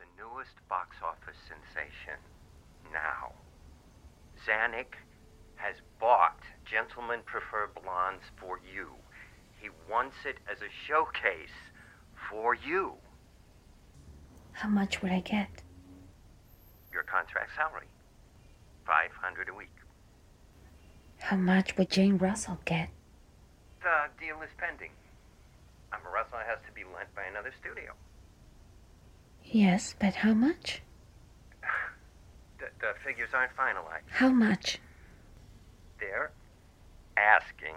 the newest box office sensation. Now, Zanuck has bought Gentlemen Prefer Blondes for you. He wants it as a showcase for you. How much would I get? Your contract salary. 500 a week. How much would Jane Russell get? The deal is pending. Russell has to be lent by another studio. Yes, but how much? The, the figures aren't finalized. How much? They're asking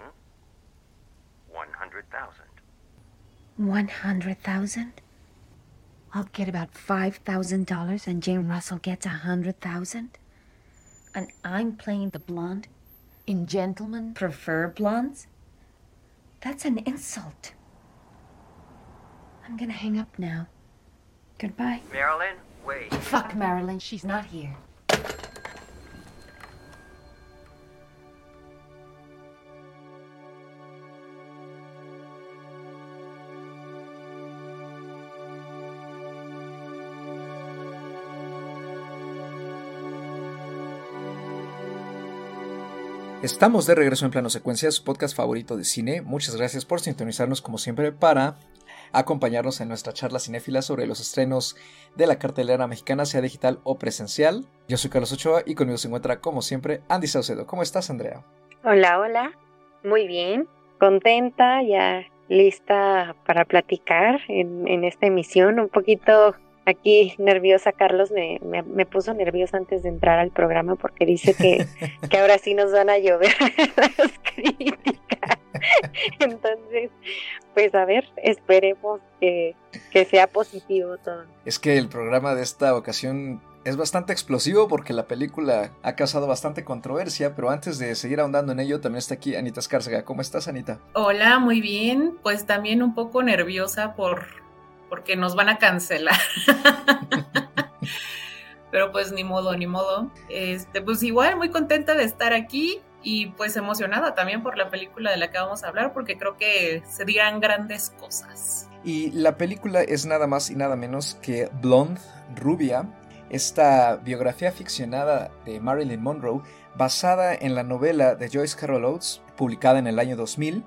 100,000. 100,000? I'll get about $5,000 and Jane Russell gets a 100,000? And I'm playing the blonde in Gentlemen Prefer Blondes? That's an insult. I'm gonna hang up now. Goodbye. Marilyn, wait. Fuck Marilyn, she's not here. Estamos de regreso en Plano Secuencia, su podcast favorito de cine. Muchas gracias por sintonizarnos como siempre para acompañarnos en nuestra charla cinéfila sobre los estrenos de la cartelera mexicana, sea digital o presencial. Yo soy Carlos Ochoa y conmigo se encuentra, como siempre, Andy Saucedo. ¿Cómo estás, Andrea? Hola, hola. Muy bien. Contenta, ya lista para platicar en, en esta emisión. Un poquito aquí nerviosa, Carlos me, me, puso nerviosa antes de entrar al programa porque dice que, que ahora sí nos van a llover las críticas. Entonces, pues a ver, esperemos que, que sea positivo todo. Es que el programa de esta ocasión es bastante explosivo porque la película ha causado bastante controversia, pero antes de seguir ahondando en ello, también está aquí Anita Escárcega. ¿Cómo estás, Anita? Hola, muy bien. Pues también un poco nerviosa por porque nos van a cancelar. Pero pues ni modo, ni modo. Este, pues igual muy contenta de estar aquí y pues emocionada también por la película de la que vamos a hablar porque creo que se dirán grandes cosas. Y la película es nada más y nada menos que Blonde, Rubia, esta biografía ficcionada de Marilyn Monroe basada en la novela de Joyce Carol Oates, publicada en el año 2000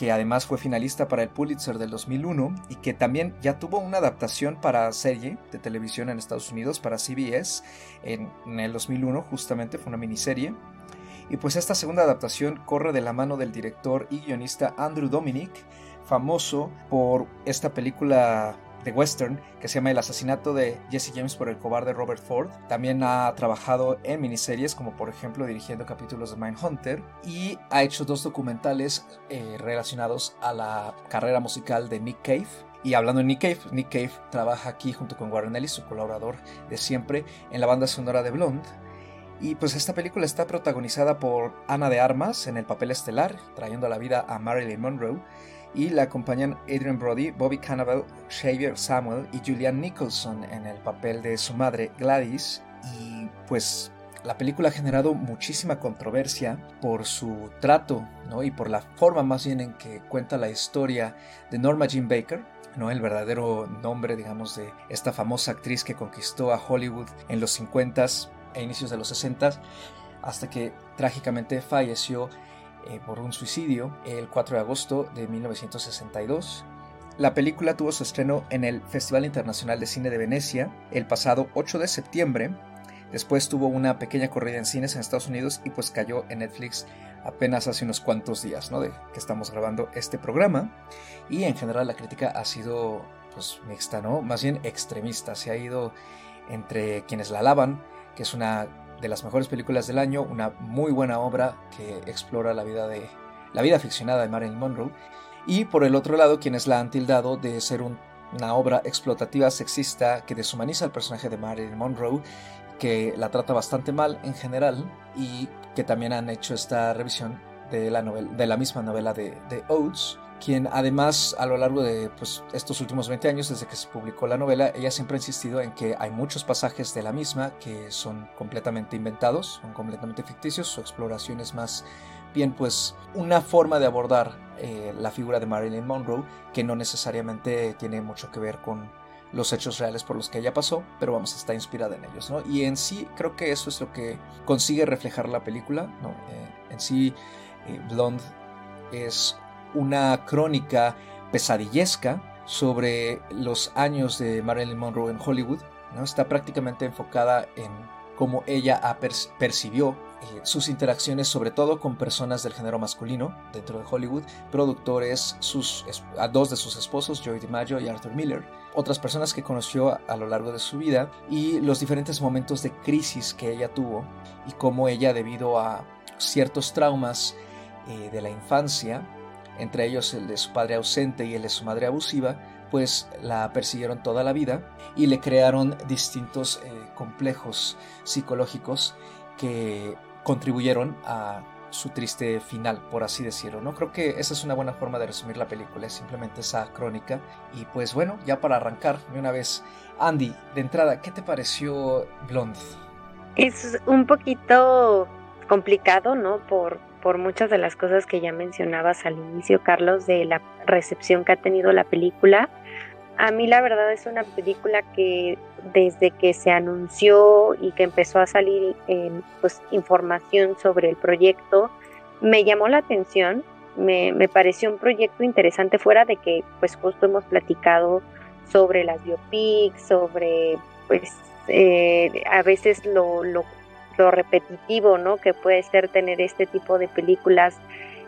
que además fue finalista para el Pulitzer del 2001 y que también ya tuvo una adaptación para serie de televisión en Estados Unidos para CBS en, el 2001 justamente fue una miniserie y pues esta segunda adaptación corre de la mano del director y guionista Andrew Dominic famoso por esta película de western que se llama El asesinato de Jesse James por el cobarde Robert Ford. También ha trabajado en miniseries como por ejemplo dirigiendo capítulos de Mindhunter y ha hecho dos documentales eh, relacionados a la carrera musical de Nick Cave. Y hablando de Nick Cave, Nick Cave trabaja aquí junto con Warren Ellis, su colaborador de siempre, en la banda sonora de Blonde. Y pues esta película está protagonizada por Ana de Armas en el papel estelar, trayendo a la vida a Marilyn Monroe y la acompañan Adrian Brody, Bobby Cannavale, Xavier Samuel y Julianne Nicholson en el papel de su madre Gladys y pues la película ha generado muchísima controversia por su trato ¿no? y por la forma más bien en que cuenta la historia de Norma Jean Baker, ¿no? el verdadero nombre digamos de esta famosa actriz que conquistó a Hollywood en los 50s e inicios de los 60s hasta que trágicamente falleció eh, por un suicidio el 4 de agosto de 1962. La película tuvo su estreno en el Festival Internacional de Cine de Venecia el pasado 8 de septiembre. Después tuvo una pequeña corrida en cines en Estados Unidos y pues cayó en Netflix apenas hace unos cuantos días, ¿no? De que estamos grabando este programa. Y en general la crítica ha sido pues mixta, ¿no? Más bien extremista. Se ha ido entre quienes la alaban, que es una de las mejores películas del año, una muy buena obra que explora la vida de la vida ficcionada de Marilyn Monroe, y por el otro lado quienes la han tildado de ser una obra explotativa sexista que deshumaniza al personaje de Marilyn Monroe, que la trata bastante mal en general y que también han hecho esta revisión de la, novela, de la misma novela de, de Oates quien además a lo largo de pues, estos últimos 20 años, desde que se publicó la novela, ella siempre ha insistido en que hay muchos pasajes de la misma que son completamente inventados, son completamente ficticios, su exploración es más bien pues una forma de abordar eh, la figura de Marilyn Monroe que no necesariamente tiene mucho que ver con, los hechos reales por los que ella pasó, pero vamos, está inspirada en ellos, ¿no? Y en sí creo que eso es lo que consigue reflejar la película, ¿no? Eh, en sí, eh, Blonde es una crónica pesadillesca sobre los años de Marilyn Monroe en Hollywood. Está prácticamente enfocada en cómo ella percibió eh, sus interacciones sobre todo con personas del género masculino dentro de Hollywood, productores, sus, a dos de sus esposos, Joey DiMaggio y Arthur Miller, otras personas que conoció a, lo largo de su vida y los diferentes momentos de crisis que ella tuvo y cómo ella debido a ciertos traumas eh, de la infancia, entre ellos el de su padre ausente y el de su madre abusiva, pues la persiguieron toda la vida y le crearon distintos eh, complejos psicológicos que contribuyeron a su triste final, por así decirlo. No creo que esa es una buena forma de resumir la película, es simplemente esa crónica. Y pues bueno, ya para arrancar de una vez, Andy, de entrada, ¿qué te pareció Blonde? Es un poquito complicado, ¿no? Por, por muchas de las cosas que ya mencionabas al inicio, Carlos, de la recepción que ha tenido la película. A mí la verdad es una película que desde que se anunció y que empezó a salir pues, información sobre el proyecto, me llamó la atención, me, pareció un proyecto interesante fuera de que pues justo hemos platicado sobre las biopics, sobre pues eh, a veces lo, lo, repetitivo ¿no? que puede ser tener este tipo de películas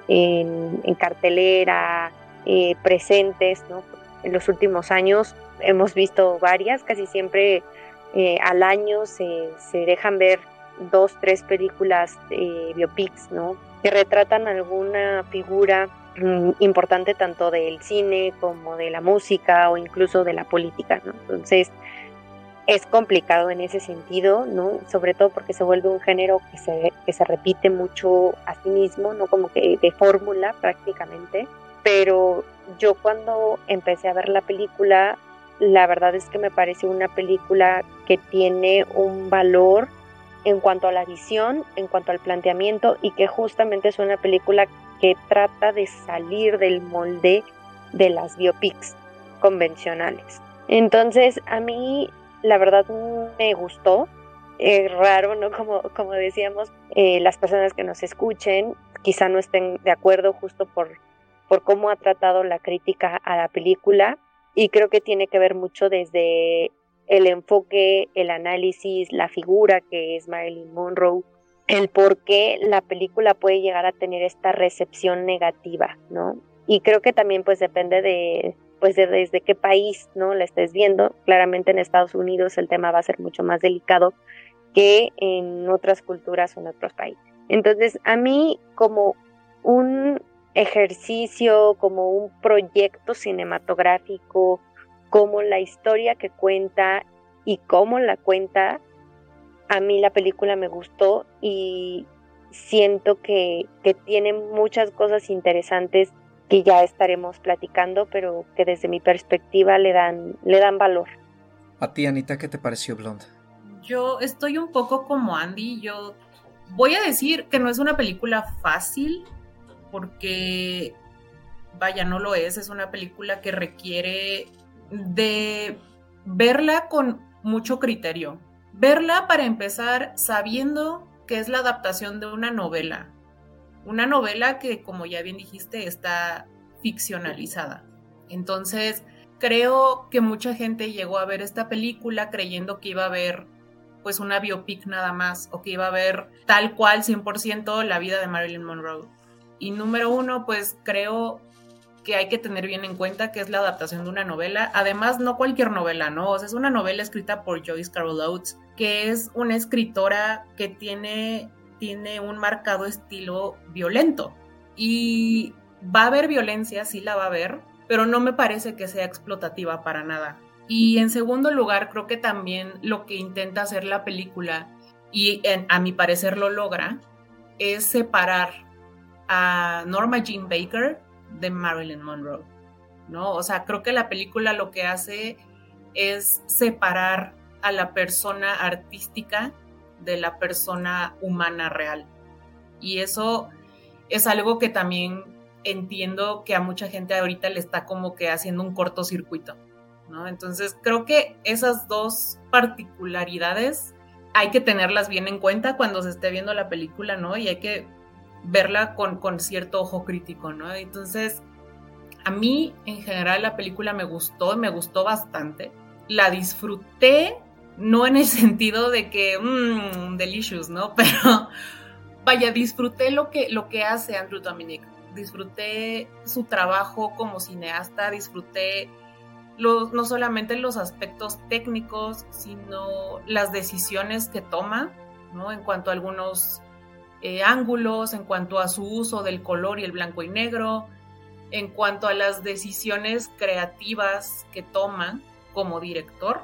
en, cartelera, eh, presentes, ¿no? en los últimos años hemos visto varias, casi siempre eh, al año se, dejan ver dos, tres películas de biopics, ¿no? Que retratan alguna figura mm, importante tanto del cine como de la música o incluso de la política, ¿no? Entonces, es complicado en ese sentido, ¿no? Sobre todo porque se vuelve un género que se, que se repite mucho a sí mismo, ¿no? Como que de fórmula prácticamente. Pero yo cuando empecé a ver la película, la verdad es que me parece una película que tiene un valor en cuanto a la visión, en cuanto al planteamiento y que justamente es una película que trata de salir del molde de las biopics convencionales. Entonces, a mí la verdad me gustó. Es raro, ¿no? Como, como decíamos, eh, las personas que nos escuchen quizá no estén de acuerdo justo por por cómo ha tratado la crítica a la película y creo que tiene que ver mucho desde el enfoque, el análisis, la figura que es Marilyn Monroe, el por qué la película puede llegar a tener esta recepción negativa, ¿no? Y creo que también pues depende de pues de desde qué país, ¿no? La estés viendo. Claramente en Estados Unidos el tema va a ser mucho más delicado que en otras culturas o en otros países. Entonces, a mí como un ejercicio, como un proyecto cinematográfico, como la historia que cuenta y cómo la cuenta, a mí la película me gustó y siento que, que tiene muchas cosas interesantes que ya estaremos platicando, pero que desde mi perspectiva le dan, le dan valor. A ti, Anita, ¿qué te pareció Blonde? Yo estoy un poco como Andy, yo voy a decir que no es una película fácil, porque, vaya, no lo es, es una película que requiere de verla con mucho criterio. Verla para empezar sabiendo que es la adaptación de una novela. Una novela que, como ya bien dijiste, está ficcionalizada. Entonces, creo que mucha gente llegó a ver esta película creyendo que iba a ver pues una biopic nada más o que iba a ver tal cual 100% la vida de Marilyn Monroe. Y número uno, pues creo que hay que tener bien en cuenta que es la adaptación de una novela. Además, no cualquier novela, ¿no? O sea, es una novela escrita por Joyce Carol Oates, que es una escritora que tiene, tiene un marcado estilo violento. Y va a haber violencia, sí la va a haber, pero no me parece que sea explotativa para nada. Y en segundo lugar, creo que también lo que intenta hacer la película, y a mi parecer lo logra, es separar a Norma Jean Baker de Marilyn Monroe, ¿no? O sea, creo que la película lo que hace es separar a la persona artística de la persona humana real. Y eso es algo que también entiendo que a mucha gente ahorita le está como que haciendo un cortocircuito. ¿no? Entonces creo que esas dos particularidades hay que tenerlas bien en cuenta cuando se esté viendo la película, ¿no? Y hay que verla con, con cierto ojo crítico, ¿no? Entonces, a mí en general la película me gustó, me gustó bastante. La disfruté, no en el sentido de que, mmm, delicious, ¿no? Pero vaya, disfruté lo que, lo que hace Andrew Dominic. Disfruté su trabajo como cineasta, disfruté no solamente los aspectos técnicos, sino las decisiones que toma, ¿no? En cuanto a algunos eh, ángulos, en cuanto a su uso del color y el blanco y negro, en cuanto a las decisiones creativas que toma como director.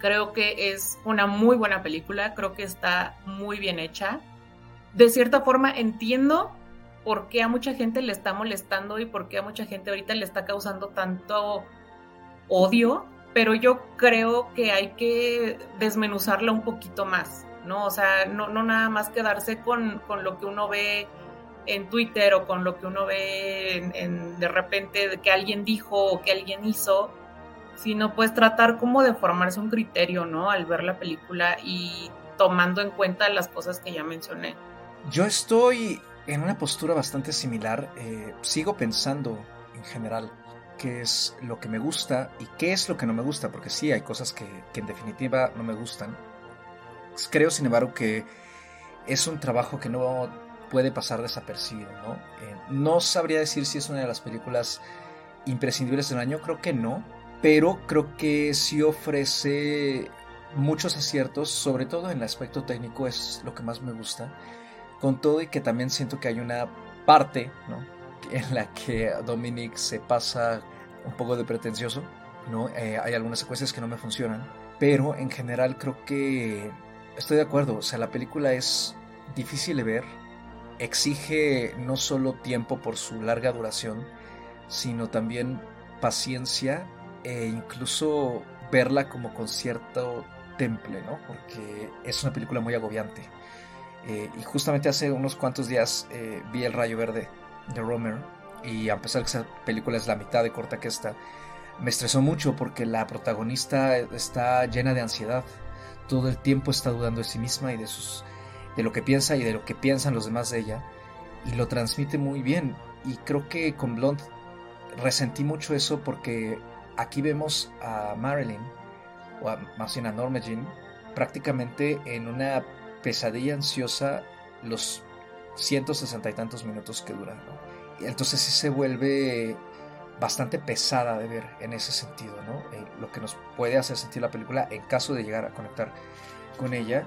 Creo que es una muy buena película, creo que está muy bien hecha. De cierta forma entiendo por qué a mucha gente le está molestando y por qué a mucha gente ahorita le está causando tanto odio, pero yo creo que hay que desmenuzarla un poquito más, ¿no? O sea, no, no nada más quedarse con, con, lo que uno ve en Twitter o con lo que uno ve de repente que alguien dijo o que alguien hizo, sino pues tratar como de formarse un criterio, ¿no? Al ver la película y tomando en cuenta las cosas que ya mencioné. Yo estoy en una postura bastante similar, eh, sigo pensando en general qué es lo que me gusta y qué es lo que no me gusta, porque sí hay cosas que, en definitiva no me gustan. Creo, sin embargo, que es un trabajo que no puede pasar desapercibido, ¿no? Eh, no sabría decir si es una de las películas imprescindibles del año, creo que no, pero creo que sí ofrece muchos aciertos, sobre todo en el aspecto técnico es lo que más me gusta, con todo y que también siento que hay una parte, ¿no? en la que Dominic se pasa un poco de pretencioso, ¿no? Eh, hay algunas secuencias que no me funcionan, pero en general creo que estoy de acuerdo, o sea, la película es difícil de ver, exige no solo tiempo por su larga duración, sino también paciencia e incluso verla como con cierto temple, ¿no? Porque es una película muy agobiante. Eh, y justamente hace unos cuantos días eh, vi El Rayo Verde de Romer y a pesar que esa película es la mitad de corta que esta, me estresó mucho porque la protagonista está llena de ansiedad. Todo el tiempo está dudando de sí misma y de sus de lo que piensa y de lo que piensan los demás de ella y lo transmite muy bien y creo que con Blonde resentí mucho eso porque aquí vemos a Marilyn o más bien a Norma Jean prácticamente en una pesadilla ansiosa los 160 y tantos minutos que dura. ¿no? Entonces sí se vuelve bastante pesada de ver en ese sentido, ¿no? Eh, lo que nos puede hacer sentir la película en caso de llegar a conectar con ella.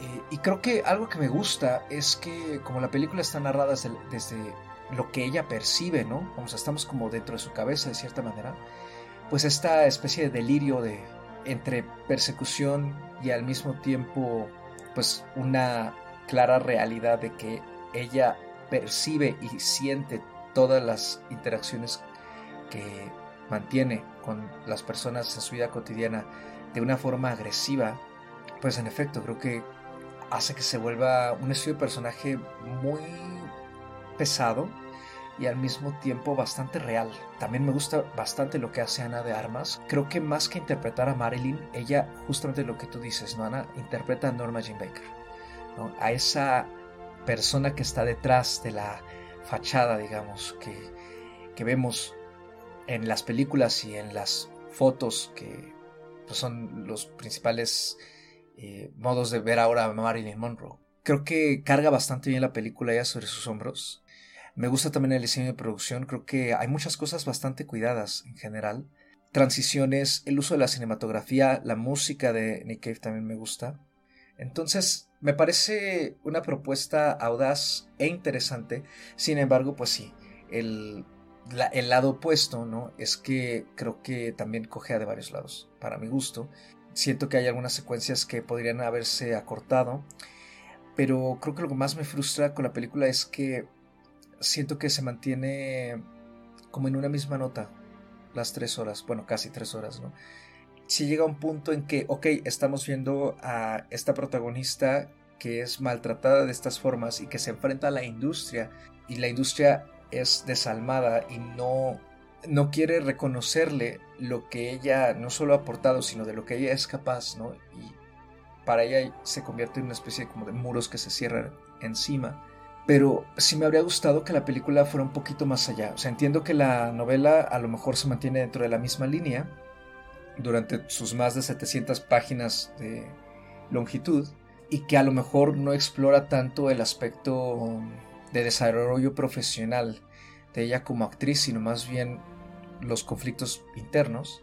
Eh, y creo que algo que me gusta es que como la película está narrada desde, lo que ella percibe, ¿no? Como estamos como dentro de su cabeza de cierta manera, pues esta especie de delirio de entre persecución y al mismo tiempo pues una clara realidad de que ella percibe y siente todas las interacciones que mantiene con las personas en su vida cotidiana de una forma agresiva, pues en efecto creo que hace que se vuelva un estilo de personaje muy pesado y al mismo tiempo bastante real. También me gusta bastante lo que hace Ana de Armas. Creo que más que interpretar a Marilyn, ella, justamente lo que tú dices, ¿no, Ana? Interpreta a Norma Jean Baker a esa persona que está detrás de la fachada, digamos, que, vemos en las películas y en las fotos que pues, son los principales eh, modos de ver ahora a Marilyn Monroe. Creo que carga bastante bien la película ya sobre sus hombros. Me gusta también el diseño de producción, creo que hay muchas cosas bastante cuidadas en general. Transiciones, el uso de la cinematografía, la música de Nick Cave también me gusta. Entonces, me parece una propuesta audaz e interesante. Sin embargo, pues sí, el, lado opuesto, ¿no? Es que creo que también cogea de varios lados, para mi gusto. Siento que hay algunas secuencias que podrían haberse acortado, pero creo que lo que más me frustra con la película es que siento que se mantiene como en una misma nota las tres horas, bueno, casi tres horas, ¿no? si llega un punto en que, ok, estamos viendo a esta protagonista que es maltratada de estas formas y que se enfrenta a la industria y la industria es desalmada y no no quiere reconocerle lo que ella no solo ha aportado, sino de lo que ella es capaz, ¿no? Y para ella se convierte en una especie como de muros que se cierran encima. Pero sí me habría gustado que la película fuera un poquito más allá. Entiendo que la novela a lo mejor se mantiene dentro de la misma línea durante sus más de 700 páginas de longitud y que a lo mejor no explora tanto el aspecto de desarrollo profesional de ella como actriz, sino más bien los conflictos internos.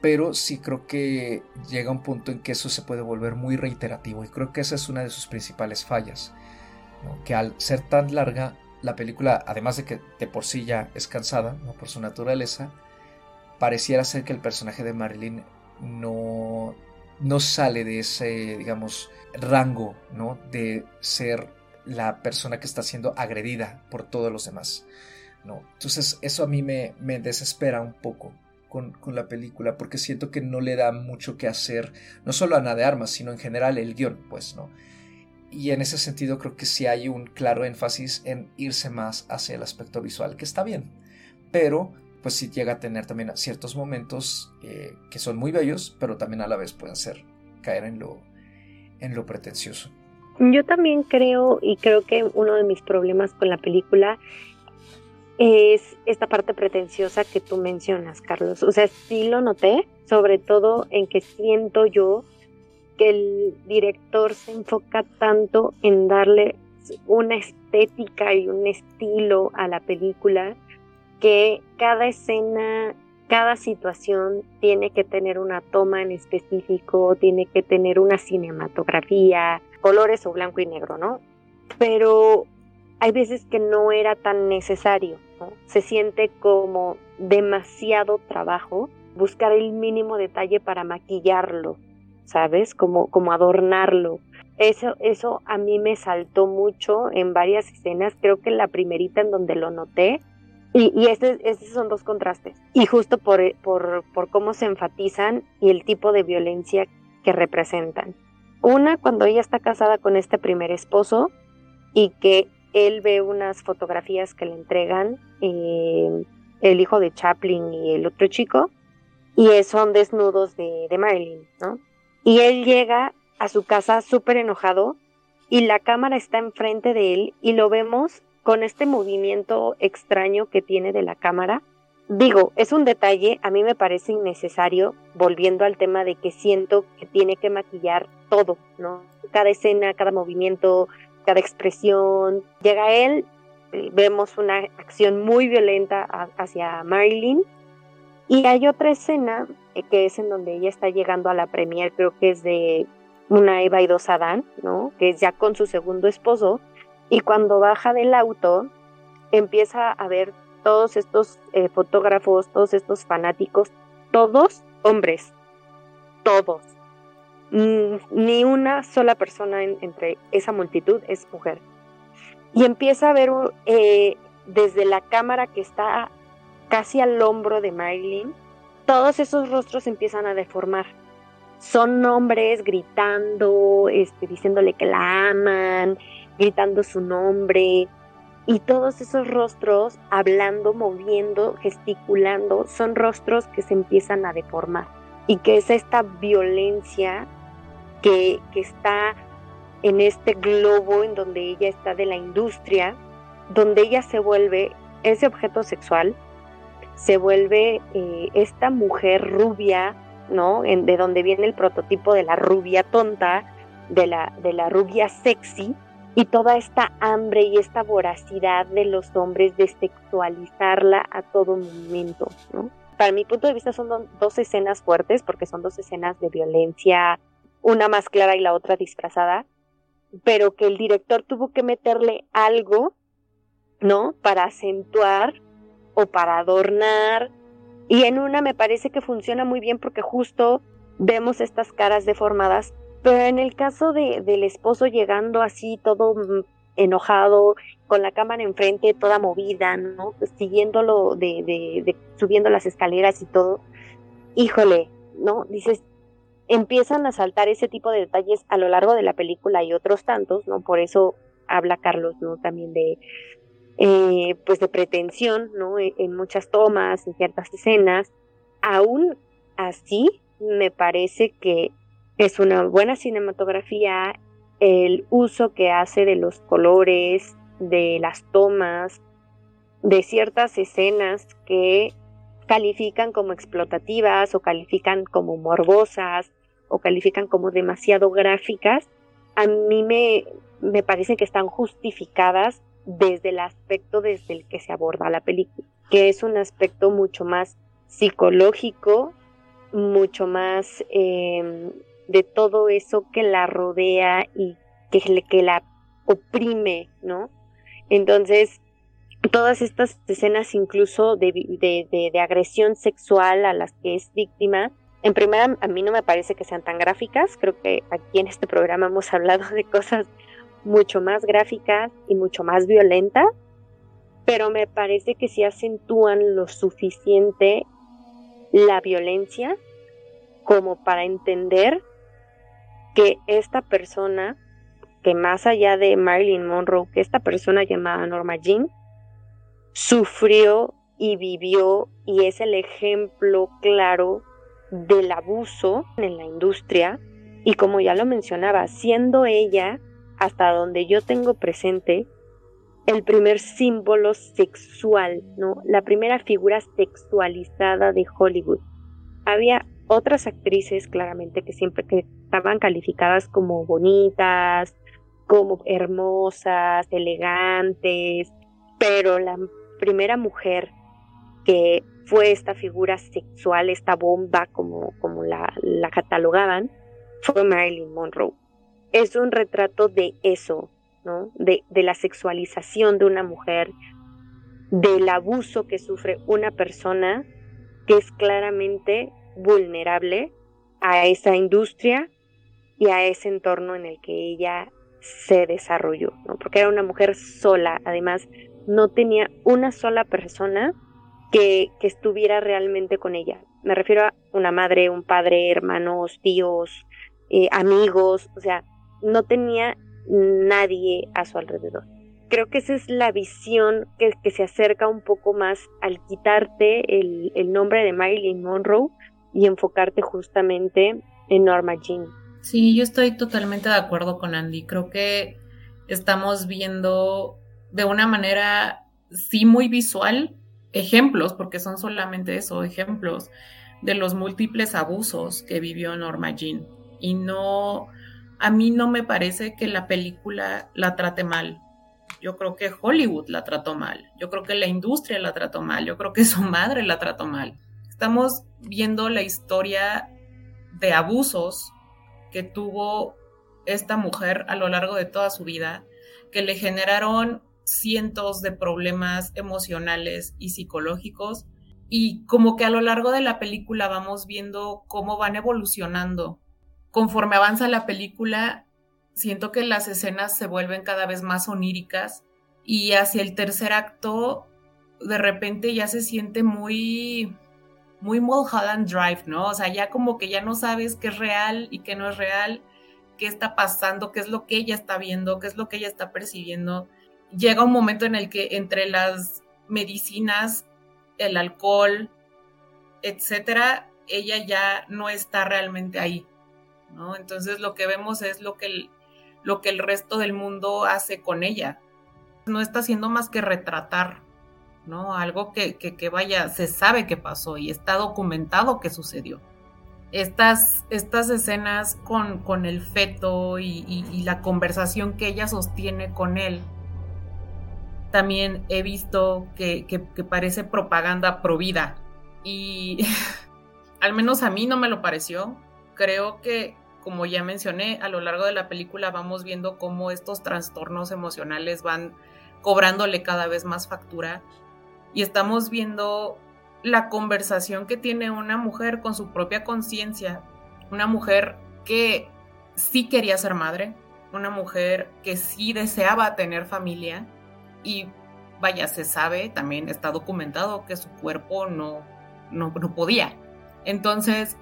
Pero sí creo que llega un punto en que eso se puede volver muy reiterativo y creo que esa es una de sus principales fallas. Que al ser tan larga, la película, además de que de por sí ya es cansada por su naturaleza, pareciera ser que el personaje de Marilyn no, no sale de ese, digamos, rango, ¿no? De ser la persona que está siendo agredida por todos los demás, ¿no? Entonces eso a mí me, me desespera un poco con, con, la película porque siento que no le da mucho que hacer, no solo a Ana de Armas, sino en general el guion, pues, ¿no? Y en ese sentido creo que sí hay un claro énfasis en irse más hacia el aspecto visual, que está bien, pero pues sí llega a tener también ciertos momentos eh, que son muy bellos, pero también a la vez pueden ser caer en lo, en lo pretencioso. Yo también creo, y creo que uno de mis problemas con la película es esta parte pretenciosa que tú mencionas, Carlos. O sea, sí lo noté, sobre todo en que siento yo que el director se enfoca tanto en darle una estética y un estilo a la película que cada escena, cada situación tiene que tener una toma en específico, tiene que tener una cinematografía, colores o blanco y negro, ¿no? Pero hay veces que no era tan necesario. Se siente como demasiado trabajo buscar el mínimo detalle para maquillarlo, ¿sabes? Como, como adornarlo. Eso, eso a mí me saltó mucho en varias escenas. Creo que la primerita en donde lo noté y, y estos son dos contrastes. Y justo por, por, por cómo se enfatizan y el tipo de violencia que representan. Una, cuando ella está casada con este primer esposo y que él ve unas fotografías que le entregan eh, el hijo de Chaplin y el otro chico, y son desnudos de, de Marilyn, ¿no? Y él llega a su casa súper enojado y la cámara está enfrente de él y lo vemos con este movimiento extraño que tiene de la cámara. Digo, es un detalle, a mí me parece innecesario, volviendo al tema de que siento que tiene que maquillar todo, ¿no? Cada escena, cada movimiento, cada expresión. Llega él, vemos una acción muy violenta hacia Marilyn. Y hay otra escena eh, que es en donde ella está llegando a la premier, creo que es de una Eva y dos Adán, ¿no? Que es ya con su segundo esposo, y cuando baja del auto, empieza a ver todos estos eh, fotógrafos, todos estos fanáticos, todos hombres, todos. ni una sola persona entre esa multitud es mujer. Y empieza a ver eh, desde la cámara que está casi al hombro de Marilyn, todos esos rostros empiezan a deformar. Son hombres gritando, este, diciéndole que la aman, gritando su nombre, y todos esos rostros hablando, moviendo, gesticulando, son rostros que se empiezan a deformar y que es esta violencia que, que está en este globo en donde ella está de la industria, donde ella se vuelve ese objeto sexual, se vuelve eh, esta mujer rubia, ¿no? De donde viene el prototipo de la rubia tonta, de la, de la rubia sexy, y toda esta hambre y esta voracidad de los hombres de sexualizarla a todo momento, ¿no? Para mi punto de vista son dos escenas fuertes porque son dos escenas de violencia, una más clara y la otra disfrazada, pero que el director tuvo que meterle algo, ¿no? Para acentuar o para adornar. Y en una me parece que funciona muy bien porque justo vemos estas caras deformadas pero en el caso de, del esposo llegando así todo mm, enojado, con la cámara enfrente, toda movida, ¿no? Siguiéndolo, de, de, subiendo las escaleras y todo, híjole, ¿no? Dices, empiezan a saltar ese tipo de detalles a lo largo de la película y otros tantos, ¿no? Por eso habla Carlos, ¿no? También de, eh, pues de pretensión, ¿no? En, en muchas tomas, en ciertas escenas. Aún así, me parece que es una buena cinematografía el uso que hace de los colores, de las tomas, de ciertas escenas que califican como explotativas o califican como morbosas o califican como demasiado gráficas, a mí me, me parece que están justificadas desde el aspecto desde el que se aborda la película, que es un aspecto mucho más psicológico, mucho más eh, de todo eso que la rodea y que, la oprime, ¿no? Entonces, todas estas escenas incluso de, de, de, agresión sexual a las que es víctima, en primera a mí no me parece que sean tan gráficas, creo que aquí en este programa hemos hablado de cosas mucho más gráficas y mucho más violentas, pero me parece que sí acentúan lo suficiente la violencia como para entender que esta persona, que más allá de Marilyn Monroe, que esta persona llamada Norma Jean, sufrió y vivió y es el ejemplo claro del abuso en la industria. Y como ya lo mencionaba, siendo ella, hasta donde yo tengo presente, el primer símbolo sexual, ¿no? La primera figura sexualizada de Hollywood. Había otras actrices, claramente, que siempre que estaban calificadas como bonitas, como hermosas, elegantes, pero la primera mujer que fue esta figura sexual, esta bomba como, como la, la catalogaban, fue Marilyn Monroe. Es un retrato de eso, ¿no? De, de la sexualización de una mujer, del abuso que sufre una persona que es claramente vulnerable a esa industria y a ese entorno en el que ella se desarrolló, ¿no? porque era una mujer sola, además no tenía una sola persona que, que estuviera realmente con ella. Me refiero a una madre, un padre, hermanos, tíos, eh, amigos, o sea, no tenía nadie a su alrededor. Creo que esa es la visión que, se acerca un poco más al quitarte el, el nombre de Marilyn Monroe y enfocarte justamente en Norma Jean. Sí, yo estoy totalmente de acuerdo con Andy. Creo que estamos viendo de una manera, sí, muy visual, ejemplos, porque son solamente eso, ejemplos de los múltiples abusos que vivió Norma Jean. Y no, a mí no me parece que la película la trate mal. Yo creo que Hollywood la trató mal. Yo creo que la industria la trató mal. Yo creo que su madre la trató mal. Estamos viendo la historia de abusos que tuvo esta mujer a lo largo de toda su vida, que le generaron cientos de problemas emocionales y psicológicos. Y como que a lo largo de la película vamos viendo cómo van evolucionando. Conforme avanza la película, siento que las escenas se vuelven cada vez más oníricas y hacia el tercer acto de repente ya se siente muy muy Mulholland Drive, ¿no? O sea, ya como que ya no sabes qué es real y qué no es real, qué está pasando, qué es lo que ella está viendo, qué es lo que ella está percibiendo. Llega un momento en el que entre las medicinas, el alcohol, etcétera, ella ya no está realmente ahí, ¿no? Entonces lo que vemos es lo que el, lo que el resto del mundo hace con ella. No está haciendo más que retratar ¿no? Algo que, que, vaya, se sabe que pasó y está documentado que sucedió. Estas, estas escenas con, con el feto y, la conversación que ella sostiene con él, también he visto que, que parece propaganda provida y al menos a mí no me lo pareció. Creo que, como ya mencioné, a lo largo de la película vamos viendo cómo estos trastornos emocionales van cobrándole cada vez más factura y estamos viendo la conversación que tiene una mujer con su propia conciencia, una mujer que sí quería ser madre, una mujer que sí deseaba tener familia y vaya, se sabe, también está documentado que su cuerpo no, no, podía. Entonces,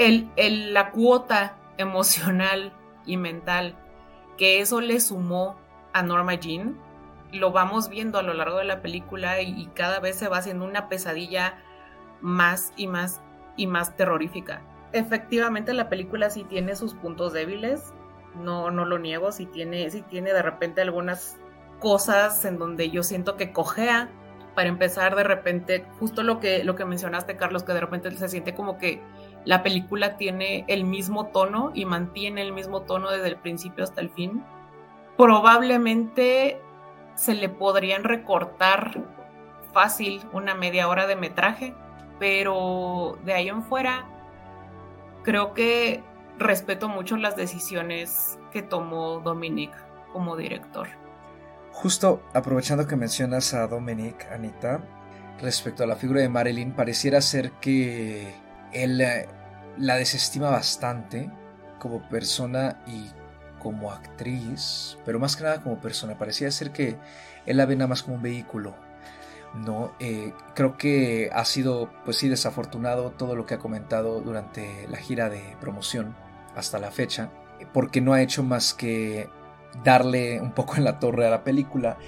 el, el, la cuota emocional y mental que eso le sumó a Norma Jean lo vamos viendo a lo largo de la película y, cada vez se va haciendo una pesadilla más y más y más terrorífica. Efectivamente la película sí tiene sus puntos débiles, no, no lo niego, sí tiene, sí tiene de repente algunas cosas en donde yo siento que cojea. Para empezar, de repente, justo lo que, lo que mencionaste, Carlos, que de repente se siente como que la película tiene el mismo tono y mantiene el mismo tono desde el principio hasta el fin. Probablemente se le podrían recortar fácil una media hora de metraje, pero de ahí en fuera creo que respeto mucho las decisiones que tomó Dominic como director. Justo aprovechando que mencionas a Dominic, Anita, respecto a la figura de Marilyn, pareciera ser que él eh, la desestima bastante como persona y como actriz, pero más que nada como persona. Parecía ser que él la ve nada más como un vehículo. No, eh, creo que ha sido, pues sí, desafortunado todo lo que ha comentado durante la gira de promoción hasta la fecha, porque no ha hecho más que darle un poco en la torre a la película.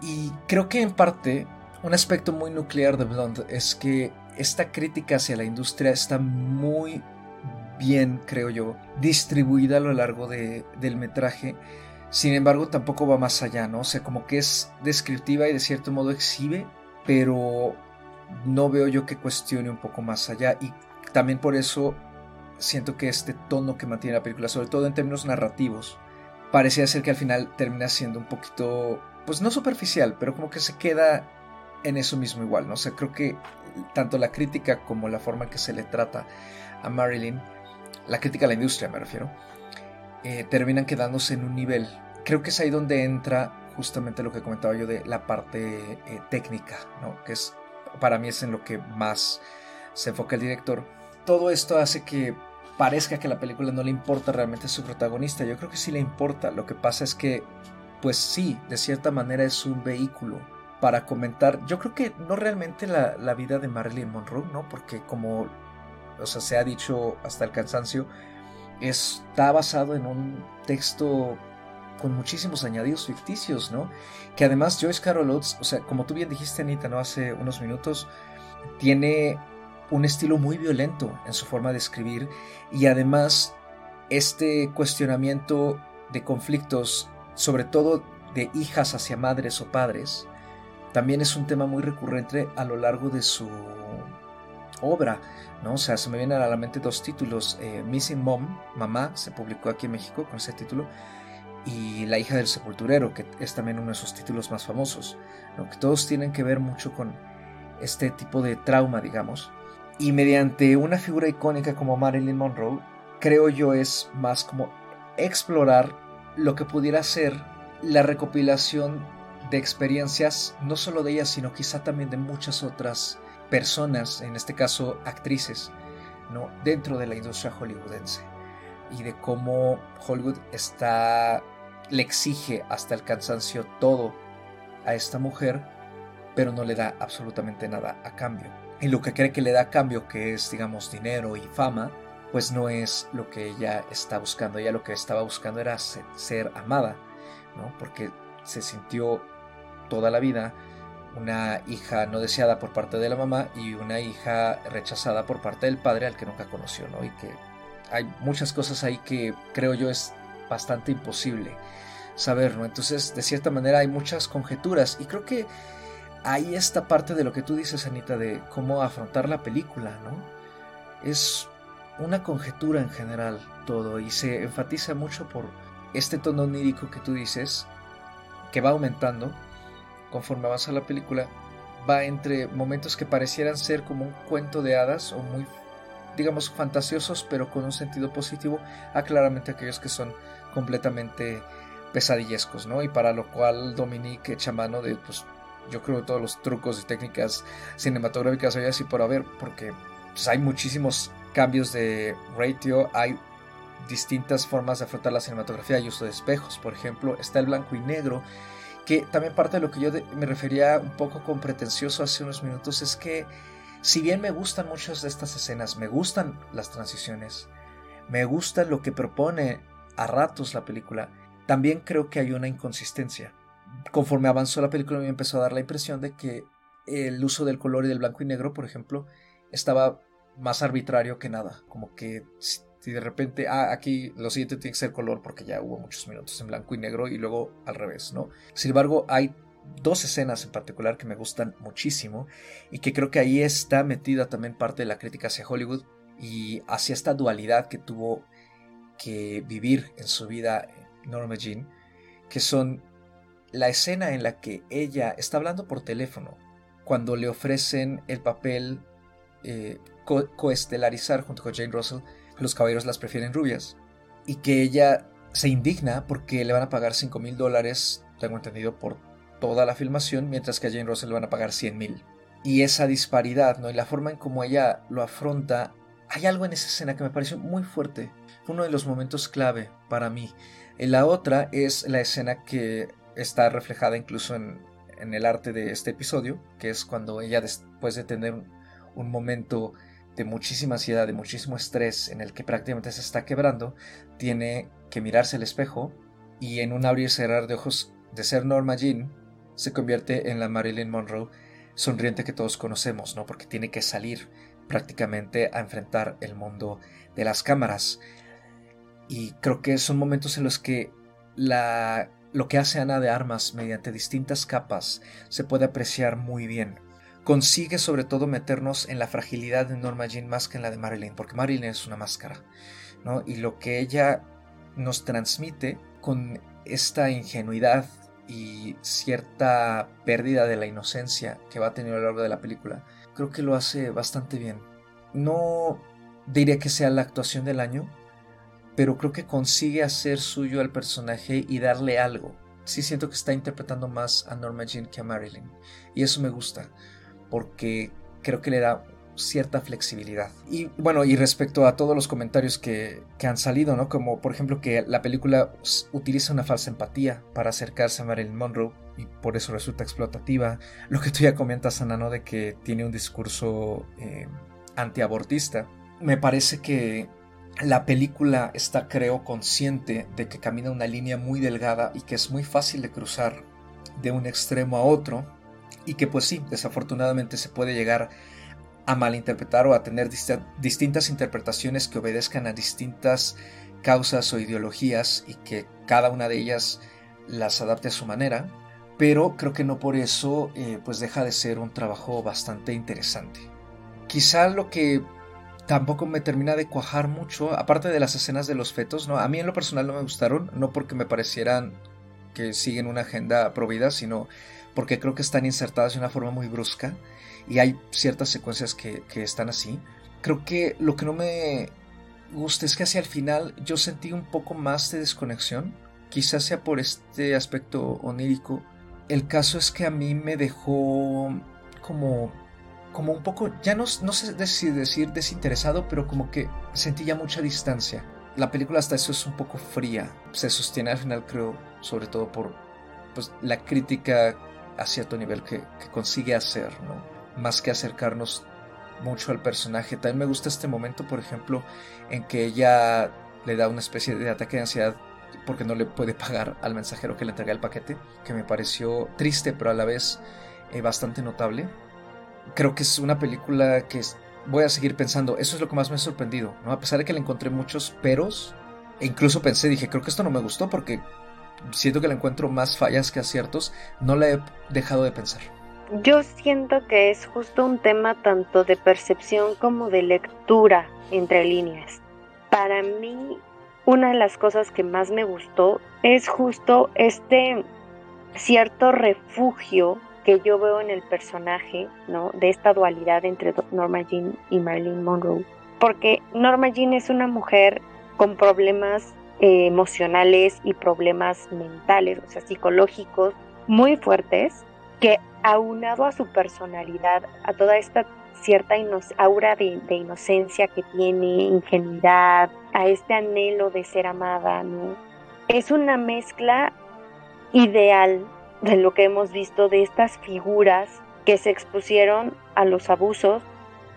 Y creo que en parte un aspecto muy nuclear de Blonde es que esta crítica hacia la industria está muy bien, creo yo, distribuida a lo largo del metraje. Sin embargo, tampoco va más allá, ¿no? O sea, como que es descriptiva y de cierto modo exhibe, pero no veo yo que cuestione un poco más allá. Y también por eso siento que este tono que mantiene la película, sobre todo en términos narrativos, parecía ser que al final termina siendo un poquito, pues no superficial, pero como que se queda en eso mismo igual, ¿no? O sea, creo que tanto la crítica como la forma en que se le trata a Marilyn, la crítica a la industria me refiero, eh, terminan quedándose en un nivel. Creo que es ahí donde entra justamente lo que comentaba yo de la parte eh, técnica, ¿no? que es para mí es en lo que más se enfoca el director. Todo esto hace que parezca que la película no le importa realmente a su protagonista. Yo creo que sí le importa. Lo que pasa es que, pues sí, de cierta manera es un vehículo para comentar, yo creo que no realmente la, la, vida de Marilyn Monroe, ¿no? Porque como o sea, se ha dicho hasta el cansancio, está basado en un texto con muchísimos añadidos ficticios, ¿no? Que además Joyce Carol Oates, o sea, como tú bien dijiste, Anita, ¿no? Hace unos minutos, tiene un estilo muy violento en su forma de escribir y además este cuestionamiento de conflictos, sobre todo de hijas hacia madres o padres, también es un tema muy recurrente a lo largo de su obra, ¿no? O sea, se me vienen a la mente dos títulos, eh, Missing Mom, Mamá, se publicó aquí en México con ese título, y La hija del sepulturero, que es también uno de sus títulos más famosos, ¿no? que todos tienen que ver mucho con este tipo de trauma, digamos. Y mediante una figura icónica como Marilyn Monroe, creo yo es más como explorar lo que pudiera ser la recopilación de experiencias, no solo de ella, sino quizá también de muchas otras personas, en este caso actrices, ¿no? dentro de la industria hollywoodense y de cómo Hollywood está le exige hasta el cansancio todo a esta mujer, pero no le da absolutamente nada a cambio. Y lo que cree que le da a cambio, que es, digamos, dinero y fama, pues no es lo que ella está buscando. Ella lo que estaba buscando era ser, amada, ¿no? Porque se sintió toda la vida una hija no deseada por parte de la mamá y una hija rechazada por parte del padre al que nunca conoció, ¿no? Y que hay muchas cosas ahí que creo yo es bastante imposible saber, ¿no? Entonces, de cierta manera hay muchas conjeturas y creo que ahí está parte de lo que tú dices, Anita, de cómo afrontar la película, ¿no? Es una conjetura en general todo y se enfatiza mucho por este tono onírico que tú dices, que va aumentando conforme avanza la película, va entre momentos que parecieran ser como un cuento de hadas o muy, digamos, fantasiosos, pero con un sentido positivo, a claramente aquellos que son completamente pesadillescos, ¿no? Y para lo cual Dominique echa mano de, pues, yo creo todos los trucos y técnicas cinematográficas hoy así por haber, porque pues, hay muchísimos cambios de ratio, hay distintas formas de afrontar la cinematografía y uso de espejos, por ejemplo, está el blanco y negro, que también parte de lo que yo me refería un poco con pretencioso hace unos minutos es que si bien me gustan muchas de estas escenas, me gustan las transiciones, me gusta lo que propone a ratos la película, también creo que hay una inconsistencia. conforme avanzó la película me empezó a dar la impresión de que el uso del color y del blanco y negro, por ejemplo, estaba más arbitrario que nada. Como que si de repente, ah, aquí lo siguiente tiene que ser color porque ya hubo muchos minutos en blanco y negro y luego al revés, ¿no? Sin embargo, hay dos escenas en particular que me gustan muchísimo y que creo que ahí está metida también parte de la crítica hacia Hollywood y hacia esta dualidad que tuvo que vivir en su vida Norma Jean, que son la escena en la que ella está hablando por teléfono cuando le ofrecen el papel eh, coestelarizar junto con Jane Russell, los caballeros las prefieren rubias, y que ella se indigna porque le van a pagar 5 mil dólares, tengo entendido, por toda la filmación, mientras que a Jane Russell le van a pagar 100 mil. Y esa disparidad, ¿no? Y la forma en cómo ella lo afronta, hay algo en esa escena que me pareció muy fuerte. Fue uno de los momentos clave para mí. La otra es la escena que está reflejada incluso en el arte de este episodio, que es cuando ella después de tener un momento de muchísima ansiedad, de muchísimo estrés, en el que prácticamente se está quebrando, tiene que mirarse al espejo y en un abrir y cerrar de ojos de ser Norma Jean, se convierte en la Marilyn Monroe sonriente que todos conocemos, ¿no? Porque tiene que salir prácticamente a enfrentar el mundo de las cámaras. Y creo que son momentos en los que la, lo que hace Ana de Armas mediante distintas capas se puede apreciar muy bien. Consigue sobre todo meternos en la fragilidad de Norma Jean más que en la de Marilyn, porque Marilyn es una máscara, ¿no? Y lo que ella nos transmite con esta ingenuidad y cierta pérdida de la inocencia que va a tener a lo largo de la película, creo que lo hace bastante bien. No diría que sea la actuación del año, pero creo que consigue hacer suyo al personaje y darle algo. Sí siento que está interpretando más a Norma Jean que a Marilyn. Y eso me gusta, porque creo que le da cierta flexibilidad. Y bueno, y respecto a todos los comentarios que, han salido, ¿no? Como por ejemplo que la película utiliza una falsa empatía para acercarse a Marilyn Monroe y por eso resulta explotativa. Lo que tú ya comentas, Ana, ¿no? De que tiene un discurso eh, antiabortista. Me parece que la película está, creo, consciente de que camina una línea muy delgada y que es muy fácil de cruzar de un extremo a otro y que pues sí, desafortunadamente se puede llegar a malinterpretar o a tener distintas interpretaciones que obedezcan a distintas causas o ideologías y que cada una de ellas las adapte a su manera, pero creo que no por eso eh, pues deja de ser un trabajo bastante interesante. Quizá lo que tampoco me termina de cuajar mucho, aparte de las escenas de los fetos, ¿no? A mí en lo personal no me gustaron, no porque me parecieran que siguen una agenda provida, sino porque creo que están insertadas de una forma muy brusca y hay ciertas secuencias que, están así. Creo que lo que no me gusta es que hacia el final yo sentí un poco más de desconexión, quizás sea por este aspecto onírico. El caso es que a mí me dejó como como un poco, ya no, no sé si decir desinteresado, pero como que sentí ya mucha distancia. La película hasta eso es un poco fría. Se sostiene al final, creo, sobre todo por pues, la crítica a cierto nivel que, que consigue hacer, ¿no? más que acercarnos mucho al personaje. También me gusta este momento, por ejemplo, en que ella le da una especie de ataque de ansiedad porque no le puede pagar al mensajero que le entrega el paquete, que me pareció triste, pero a la vez eh, bastante notable. Creo que es una película que voy a seguir pensando, eso es lo que más me ha sorprendido, ¿no? A pesar de que le encontré muchos peros, e incluso pensé, dije, creo que esto no me gustó porque siento que le encuentro más fallas que aciertos, no la he dejado de pensar. Yo siento que es justo un tema tanto de percepción como de lectura entre líneas. Para mí, una de las cosas que más me gustó es justo este cierto refugio que yo veo en el personaje, ¿no? De esta dualidad entre Norma Jean y Marilyn Monroe. Porque Norma Jean es una mujer con problemas eh, emocionales y problemas mentales, o sea, psicológicos muy fuertes, que aunado a su personalidad, a toda esta cierta aura de, inocencia que tiene, ingenuidad, a este anhelo de ser amada, ¿no? Es una mezcla ideal de lo que hemos visto de estas figuras que se expusieron a los abusos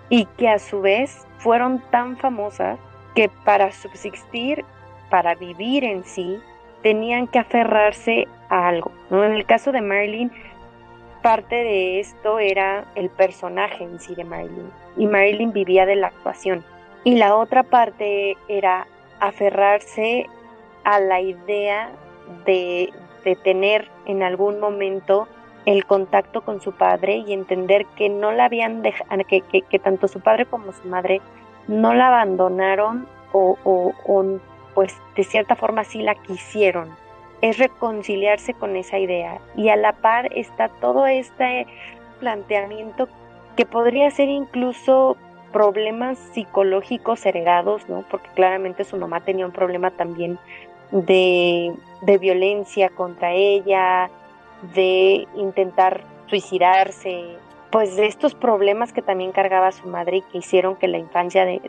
y que a su vez fueron tan famosas que para subsistir, para vivir en sí, tenían que aferrarse a algo. En el caso de Marilyn, parte de esto era el personaje en sí de Marilyn. Y Marilyn vivía de la actuación. Y la otra parte era aferrarse a la idea de, de tener en algún momento el contacto con su padre y entender que no la habían dejado, que, que, tanto su padre como su madre no la abandonaron o, o, pues de cierta forma sí la quisieron. Es reconciliarse con esa idea y a la par está todo este planteamiento que podría ser incluso problemas psicológicos heredados, ¿no? Porque claramente su mamá tenía un problema también de, de violencia contra ella, de intentar suicidarse, pues de estos problemas que también cargaba su madre y que hicieron que la infancia de,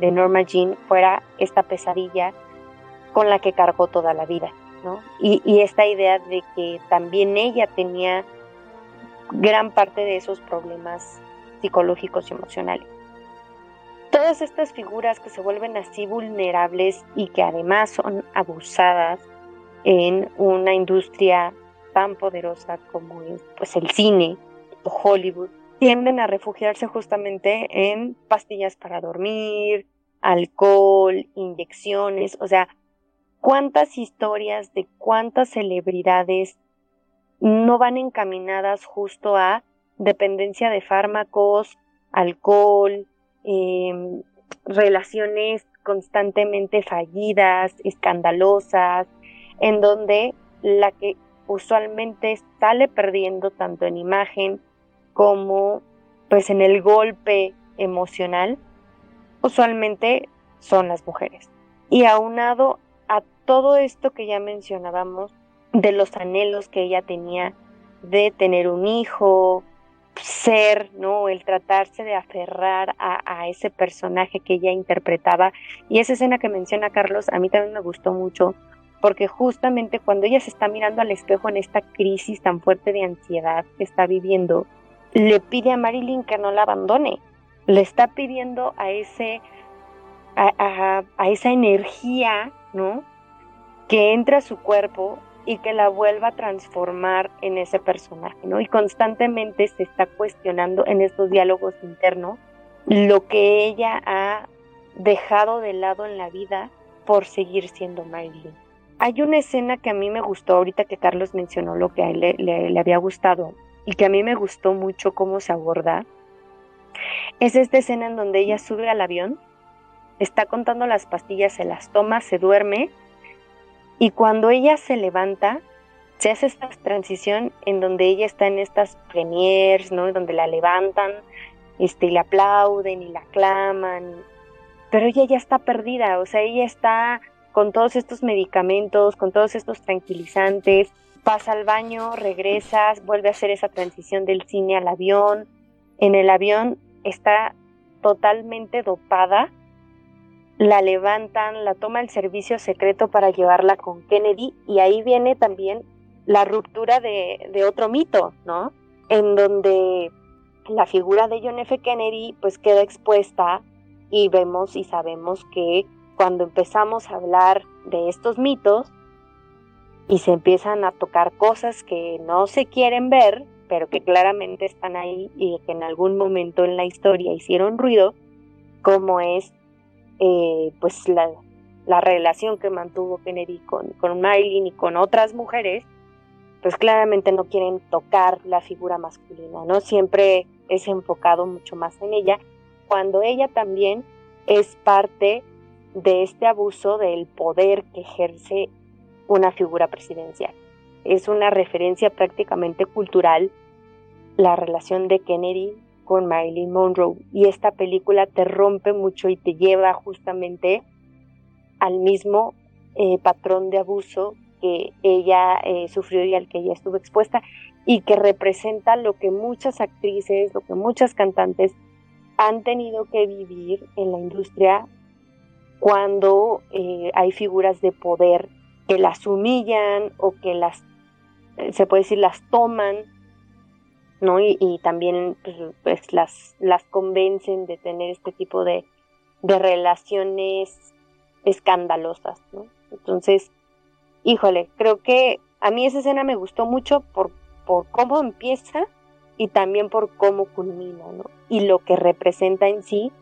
de, Norma Jean fuera esta pesadilla con la que cargó toda la vida, ¿no? Y, y esta idea de que también ella tenía gran parte de esos problemas psicológicos y emocionales. Todas estas figuras que se vuelven así vulnerables y que además son abusadas en una industria tan poderosa como es pues el cine Hollywood, tienden a refugiarse justamente en pastillas para dormir, alcohol, inyecciones, o sea, cuántas historias de cuántas celebridades no van encaminadas justo a dependencia de fármacos, alcohol, em, relaciones constantemente fallidas, escandalosas, en donde la que usualmente sale perdiendo tanto en imagen como pues en el golpe emocional, usualmente son las mujeres. Y aunado a todo esto que ya mencionábamos, de los anhelos que ella tenía de tener un hijo, ser, ¿no? El tratarse de aferrar a, a, ese personaje que ella interpretaba. Y esa escena que menciona Carlos, a mí también me gustó mucho, porque justamente cuando ella se está mirando al espejo en esta crisis tan fuerte de ansiedad que está viviendo, le pide a Marilyn que no la abandone, le está pidiendo a ese a, a, esa energía, ¿no? Que entre a su cuerpo y que la vuelva a transformar en ese personaje, ¿no? Y constantemente se está cuestionando en estos diálogos internos lo que ella ha dejado de lado en la vida por seguir siendo Marilyn. Hay una escena que a mí me gustó ahorita que Carlos mencionó lo que a él le, había gustado y que a mí me gustó mucho cómo se aborda. Es esta escena en donde ella sube al avión, está contando las pastillas, se las toma, se duerme y cuando ella se levanta, se hace esta transición en donde ella está en estas premiers, ¿no? Donde la levantan, este, y la aplauden y la aclaman, pero ella ya está perdida, o sea, ella está con todos estos medicamentos, con todos estos tranquilizantes, pasa al baño, regresas, vuelve a hacer esa transición del cine al avión. En el avión está totalmente dopada, la levantan, la toma el servicio secreto para llevarla con Kennedy y ahí viene también la ruptura de, de otro mito, ¿no? En donde la figura de John F. Kennedy pues queda expuesta y vemos y sabemos que cuando empezamos a hablar de estos mitos y se empiezan a tocar cosas que no se quieren ver, pero que claramente están ahí y que en algún momento en la historia hicieron ruido, como es eh, pues la, la, relación que mantuvo Kennedy con, con Marilyn y con otras mujeres, pues claramente no quieren tocar la figura masculina, ¿no? Siempre es enfocado mucho más en ella, cuando ella también es parte de este abuso del poder que ejerce una figura presidencial. Es una referencia prácticamente cultural la relación de Kennedy con Marilyn Monroe y esta película te rompe mucho y te lleva justamente al mismo eh, patrón de abuso que ella eh, sufrió y al que ella estuvo expuesta y que representa lo que muchas actrices, lo que muchas cantantes han tenido que vivir en la industria cuando eh, hay figuras de poder que las humillan o que las, eh, se puede decir, las toman, ¿no? Y, también pues, pues, las, las convencen de tener este tipo de, de relaciones escandalosas, ¿no? Entonces, híjole, creo que a mí esa escena me gustó mucho por, por cómo empieza y también por cómo culmina, ¿no? Y lo que representa en sí,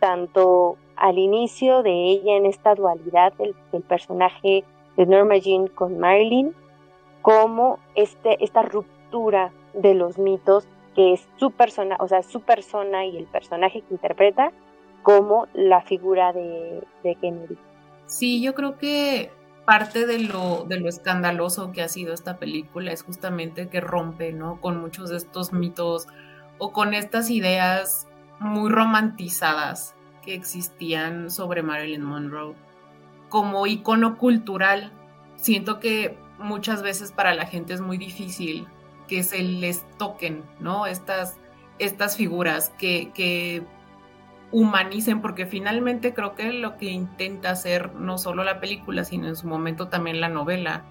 tanto al inicio de ella en esta dualidad del, personaje de Norma Jean con Marilyn, como este, esta ruptura de los mitos que es su persona, o sea, su persona y el personaje que interpreta como la figura de, de Kennedy. Sí, yo creo que parte de lo, de lo escandaloso que ha sido esta película es justamente que rompe, ¿no? Con muchos de estos mitos o con estas ideas muy romantizadas que existían sobre Marilyn Monroe. Como icono cultural, siento que muchas veces para la gente es muy difícil que se les toquen, ¿no? Estas, estas figuras que, que humanicen, porque finalmente creo que lo que intenta hacer no solo la película, sino en su momento también la novela,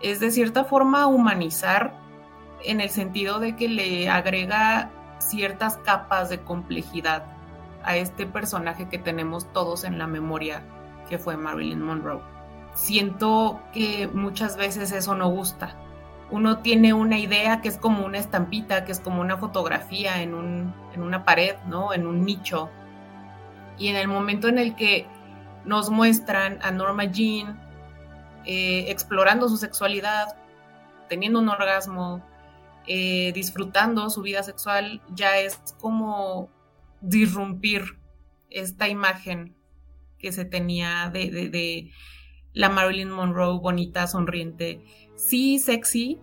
es de cierta forma humanizar en el sentido de que le agrega ciertas capas de complejidad a este personaje que tenemos todos en la memoria, que fue Marilyn Monroe. Siento que muchas veces eso no gusta. Uno tiene una idea que es como una estampita, que es como una fotografía en, un, en una pared, ¿no? En un nicho. Y en el momento en el que nos muestran a Norma Jean eh, explorando su sexualidad, teniendo un orgasmo, eh, disfrutando su vida sexual, ya es como disrumpir esta imagen que se tenía de, la Marilyn Monroe bonita, sonriente, sí sexy,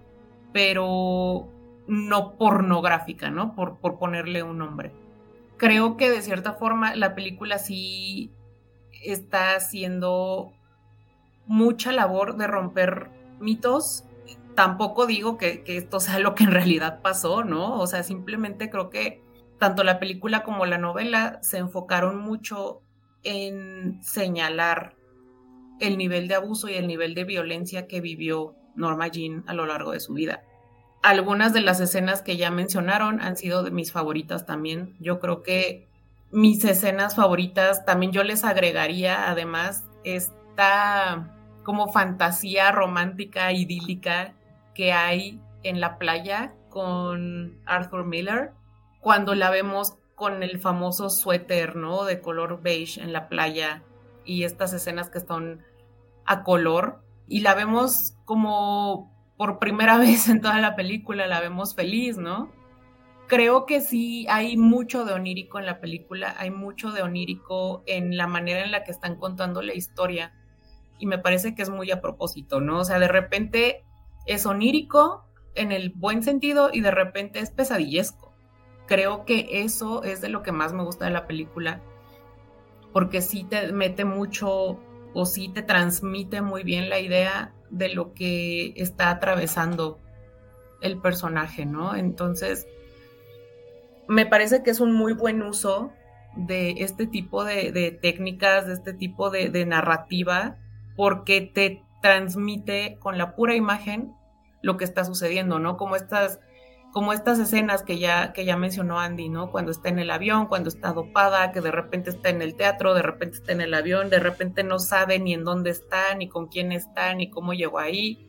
pero no pornográfica, ¿no? Por, por ponerle un nombre. Creo que de cierta forma la película sí está haciendo mucha labor de romper mitos. Tampoco digo que, que esto sea lo que en realidad pasó, ¿no? O sea, simplemente creo que tanto la película como la novela se enfocaron mucho en señalar el nivel de abuso y el nivel de violencia que vivió Norma Jean a lo largo de su vida. Algunas de las escenas que ya mencionaron han sido de mis favoritas también. Yo creo que mis escenas favoritas también yo les agregaría además esta como fantasía romántica idílica que hay en la playa con Arthur Miller cuando la vemos con el famoso suéter, ¿no? De color beige en la playa y estas escenas que están a color y la vemos como por primera vez en toda la película, la vemos feliz, ¿no? Creo que sí hay mucho de onírico en la película, hay mucho de onírico en la manera en la que están contando la historia y me parece que es muy a propósito, ¿no? O sea, de repente es onírico en el buen sentido y de repente es pesadillesco creo que eso es de lo que más me gusta de la película, porque sí te mete mucho o sí te transmite muy bien la idea de lo que está atravesando el personaje, ¿no? Entonces, me parece que es un muy buen uso de este tipo de, técnicas, de este tipo de, de narrativa, porque te transmite con la pura imagen lo que está sucediendo, ¿no? Como estas como estas escenas que ya, que ya mencionó Andy, ¿no? Cuando está en el avión, cuando está dopada, que de repente está en el teatro, de repente está en el avión, de repente no sabe ni en dónde está, ni con quién está, ni cómo llegó ahí.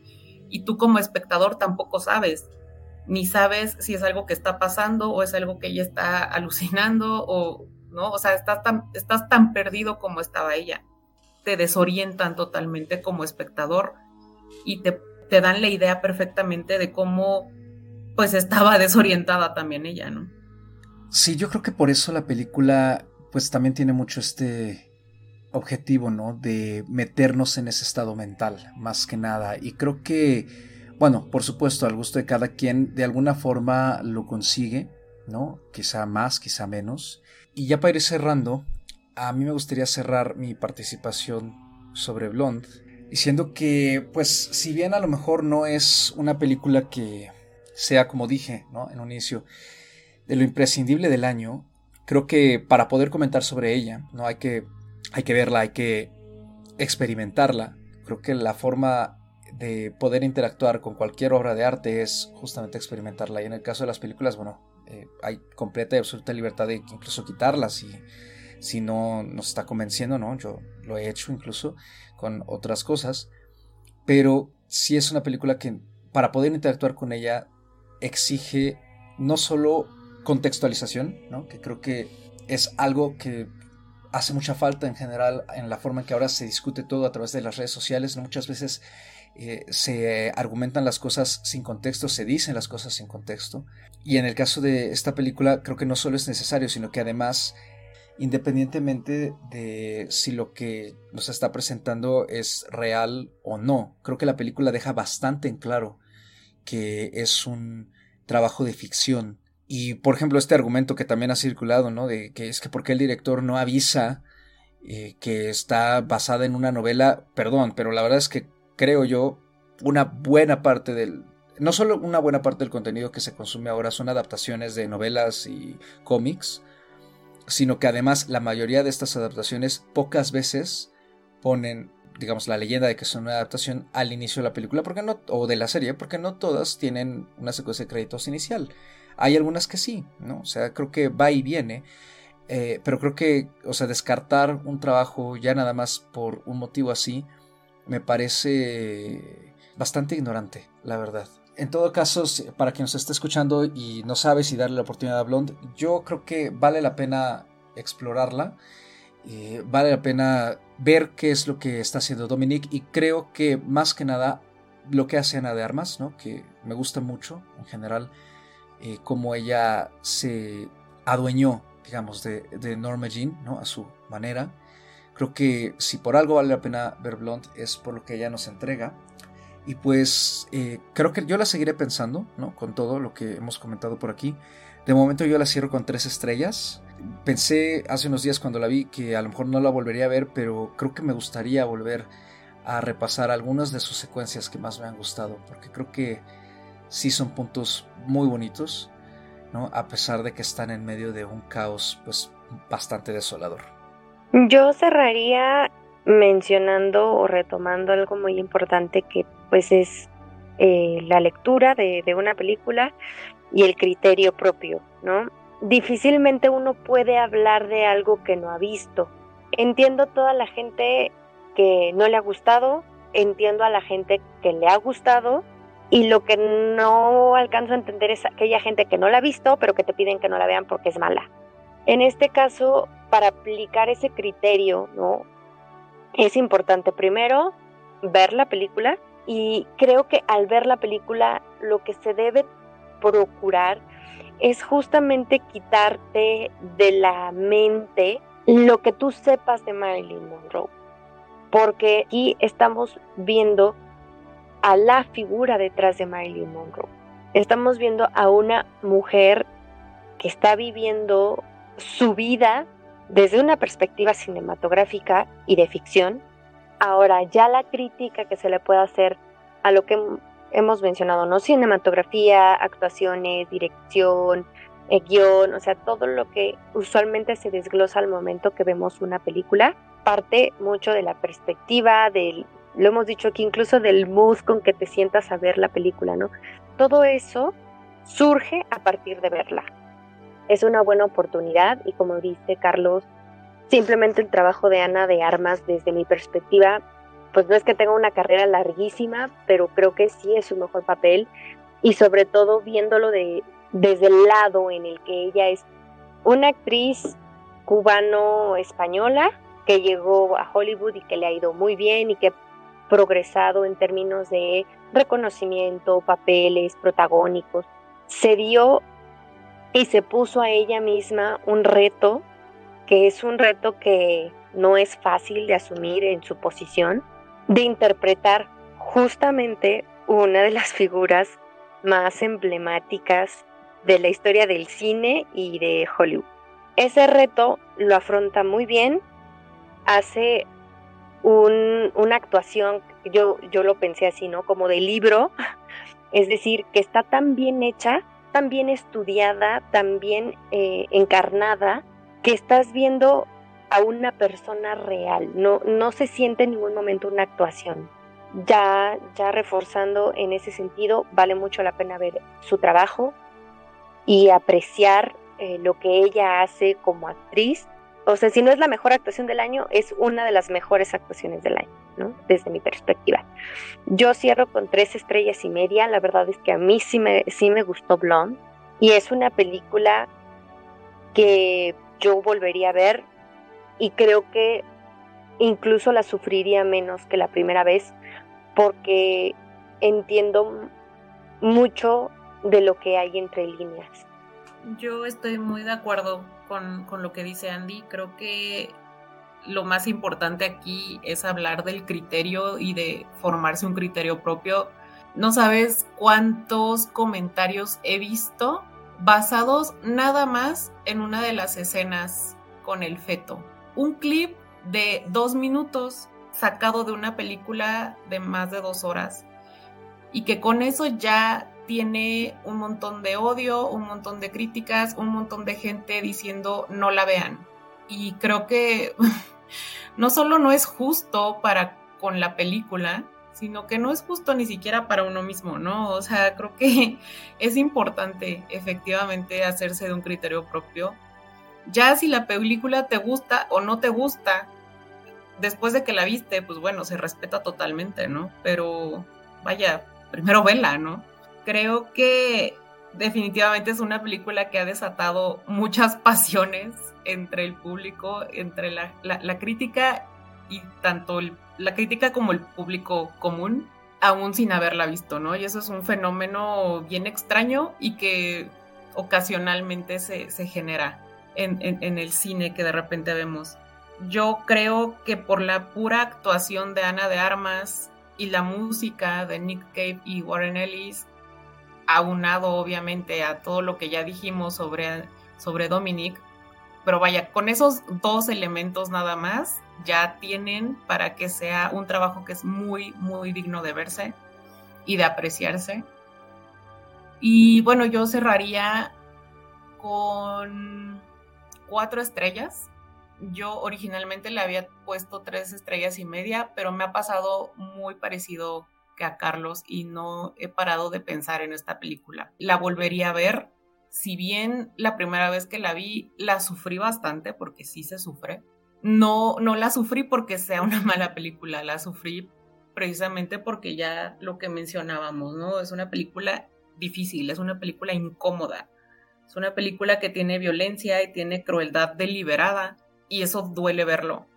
Y tú como espectador tampoco sabes, ni sabes si es algo que está pasando o es algo que ella está alucinando o, ¿no? O sea, estás tan, estás tan perdido como estaba ella. Te desorientan totalmente como espectador y te, te dan la idea perfectamente de cómo pues estaba desorientada también ella, ¿no? Sí, yo creo que por eso la película pues también tiene mucho este objetivo, ¿no? De meternos en ese estado mental, más que nada. Y creo que, bueno, por supuesto, al gusto de cada quien, de alguna forma lo consigue, ¿no? Quizá más, quizá menos. Y ya para ir cerrando, a mí me gustaría cerrar mi participación sobre Blonde, diciendo que, pues, si bien a lo mejor no es una película que sea, como dije ¿no? en un inicio, de lo imprescindible del año, creo que para poder comentar sobre ella, ¿no? hay, que, hay que verla, hay que experimentarla. Creo que la forma de poder interactuar con cualquier obra de arte es justamente experimentarla. Y en el caso de las películas, bueno, eh, hay completa y absoluta libertad de incluso quitarlas si, si no nos está convenciendo, ¿no? Yo lo he hecho incluso con otras cosas. pero sí es una película que para poder interactuar con ella exige no solo contextualización, ¿no? que creo que es algo que hace mucha falta en general en la forma en que ahora se discute todo a través de las redes sociales. Muchas veces eh, se argumentan las cosas sin contexto, se dicen las cosas sin contexto. Y en el caso de esta película creo que no solo es necesario, sino que además, independientemente de si lo que nos está presentando es real o no, creo que la película deja bastante en claro que es un trabajo de ficción y por ejemplo, este argumento que también ha circulado, ¿no? De que es que porque el director no avisa eh, que está basada en una novela, perdón, pero la verdad es que creo yo, una buena parte del... No solo una buena parte del contenido que se consume ahora son adaptaciones de novelas y cómics, sino que además la mayoría de estas adaptaciones pocas veces ponen digamos, la leyenda de que son una adaptación al inicio de la película, porque no, o de la serie, porque no todas tienen una secuencia de créditos inicial. Hay algunas que sí, ¿no? O sea, creo que va y viene. Eh, pero creo que, o sea, descartar un trabajo ya nada más por un motivo así, me parece bastante ignorante, la verdad. En todo caso, para quien nos esté escuchando y no sabe si darle la oportunidad a Blonde, yo creo que vale la pena explorarla. Eh, vale la pena ver qué es lo que está haciendo Dominic y creo que más que nada lo que hace Ana de Armas, ¿no? que me gusta mucho en general eh, cómo ella se adueñó, digamos, de, Norma Jean, ¿no? A su manera. Creo que si por algo vale la pena ver Blonde es por lo que ella nos entrega. Y pues eh, creo que yo la seguiré pensando, ¿no? Con todo lo que hemos comentado por aquí. De momento yo la cierro con tres estrellas. Pensé hace unos días cuando la vi que a lo mejor no la volvería a ver, pero creo que me gustaría volver a repasar algunas de sus secuencias que más me han gustado, porque creo que sí son puntos muy bonitos, ¿no? A pesar de que están en medio de un caos pues bastante desolador. Yo cerraría mencionando o retomando algo muy importante que pues es eh, la lectura de, de una película y el criterio propio, ¿no? Difícilmente uno puede hablar de algo que no ha visto. Entiendo toda la gente que no le ha gustado, entiendo a la gente que le ha gustado y lo que no alcanzo a entender es aquella gente que no la ha visto, pero que te piden que no la vean porque es mala. En este caso, para aplicar ese criterio, ¿no? Es importante primero ver la película y creo que al ver la película lo que se debe procurar es justamente quitarte de la mente lo que tú sepas de Marilyn Monroe. Porque aquí estamos viendo a la figura detrás de Marilyn Monroe. Estamos viendo a una mujer que está viviendo su vida desde una perspectiva cinematográfica y de ficción. Ahora, ya la crítica que se le puede hacer a lo que hemos mencionado, ¿no? Cinematografía, actuaciones, dirección, eh, guion, o sea, todo lo que usualmente se desglosa al momento que vemos una película, parte mucho de la perspectiva, del lo hemos dicho aquí, incluso del mood con que te sientas a ver la película, ¿no? Todo eso surge a partir de verla. Es una buena oportunidad y como dice Carlos, simplemente el trabajo de Ana de Armas desde mi perspectiva, pues no es que tenga una carrera larguísima, pero creo que sí es su mejor papel y sobre todo viéndolo de, desde el lado en el que ella es una actriz cubano-española que llegó a Hollywood y que le ha ido muy bien y que progresado en términos de reconocimiento, papeles protagónicos. Se dio y se puso a ella misma un reto, que es un reto que no es fácil de asumir en su posición, de interpretar justamente una de las figuras más emblemáticas de la historia del cine y de Hollywood. Ese reto lo afronta muy bien, hace una actuación, yo, yo lo pensé así, ¿no? Como de libro, es decir, que está tan bien hecha, tan bien estudiada, tan bien eh, encarnada, que estás viendo a una persona real, no, no se siente en ningún momento una actuación. Ya, ya reforzando en ese sentido, vale mucho la pena ver su trabajo y apreciar eh, lo que ella hace como actriz o sea, si no es la mejor actuación del año, es una de las mejores actuaciones del año, ¿no? Desde mi perspectiva. Yo cierro con tres estrellas y media, la verdad es que a mí sí me, sí me gustó Blonde, y es una película que yo volvería a ver y creo que incluso la sufriría menos que la primera vez porque entiendo mucho de lo que hay entre líneas. Yo estoy muy de acuerdo con, con, lo que dice Andy. Creo que lo más importante aquí es hablar del criterio y de formarse un criterio propio. No sabes cuántos comentarios he visto basados nada más en una de las escenas con el feto. Un clip de dos minutos sacado de una película de más de dos horas y que con eso ya tiene un montón de odio, un montón de críticas, un montón de gente diciendo no la vean. Y creo que no solo no es justo para con la película, sino que no es justo ni siquiera para uno mismo, ¿no? O sea, creo que es importante efectivamente hacerse de un criterio propio. Ya si la película te gusta o no te gusta, después de que la viste, pues bueno, se respeta totalmente, ¿no? Pero vaya, primero vela, ¿no? Creo que definitivamente es una película que ha desatado muchas pasiones entre el público, entre la, la crítica y tanto el la crítica como el público común, aún sin haberla visto, ¿no? Y eso es un fenómeno bien extraño y que ocasionalmente se, genera en, en, el cine que de repente vemos. Yo creo que por la pura actuación de Ana de Armas y la música de Nick Cave y Warren Ellis, aunado obviamente a todo lo que ya dijimos sobre, sobre Dominic, pero vaya, con esos dos elementos nada más, ya tienen para que sea un trabajo que es muy, muy digno de verse y de apreciarse. Y bueno, yo cerraría con cuatro estrellas. Yo originalmente le había puesto tres estrellas y media, pero me ha pasado muy parecido que a Carlos y no he parado de pensar en esta película. La volvería a ver si bien la primera vez que la vi la sufrí bastante, porque sí se sufre, no, no la sufrí porque sea una mala película, la sufrí precisamente porque ya lo que mencionábamos, ¿no? Es una película difícil, es una película incómoda, es una película que tiene violencia y tiene crueldad deliberada y eso duele verlo,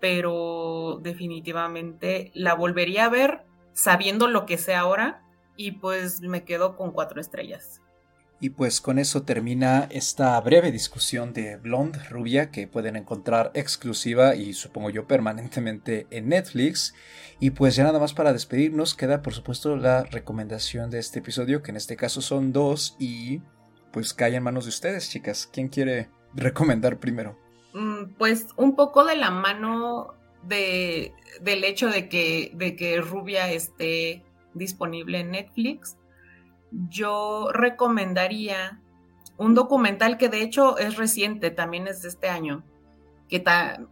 pero definitivamente la volvería a ver sabiendo lo que sé ahora y pues me quedo con cuatro estrellas. Y pues con eso termina esta breve discusión de Blonde Rubia que pueden encontrar exclusiva y supongo yo permanentemente en Netflix. Y pues ya nada más para despedirnos queda por supuesto la recomendación de este episodio que en este caso son dos y pues cae en manos de ustedes chicas. ¿Quién quiere recomendar primero? Mm, pues un poco de la mano de, del hecho de que, de que Rubia esté disponible en Netflix yo recomendaría un documental que de hecho es reciente, también es de este año, que,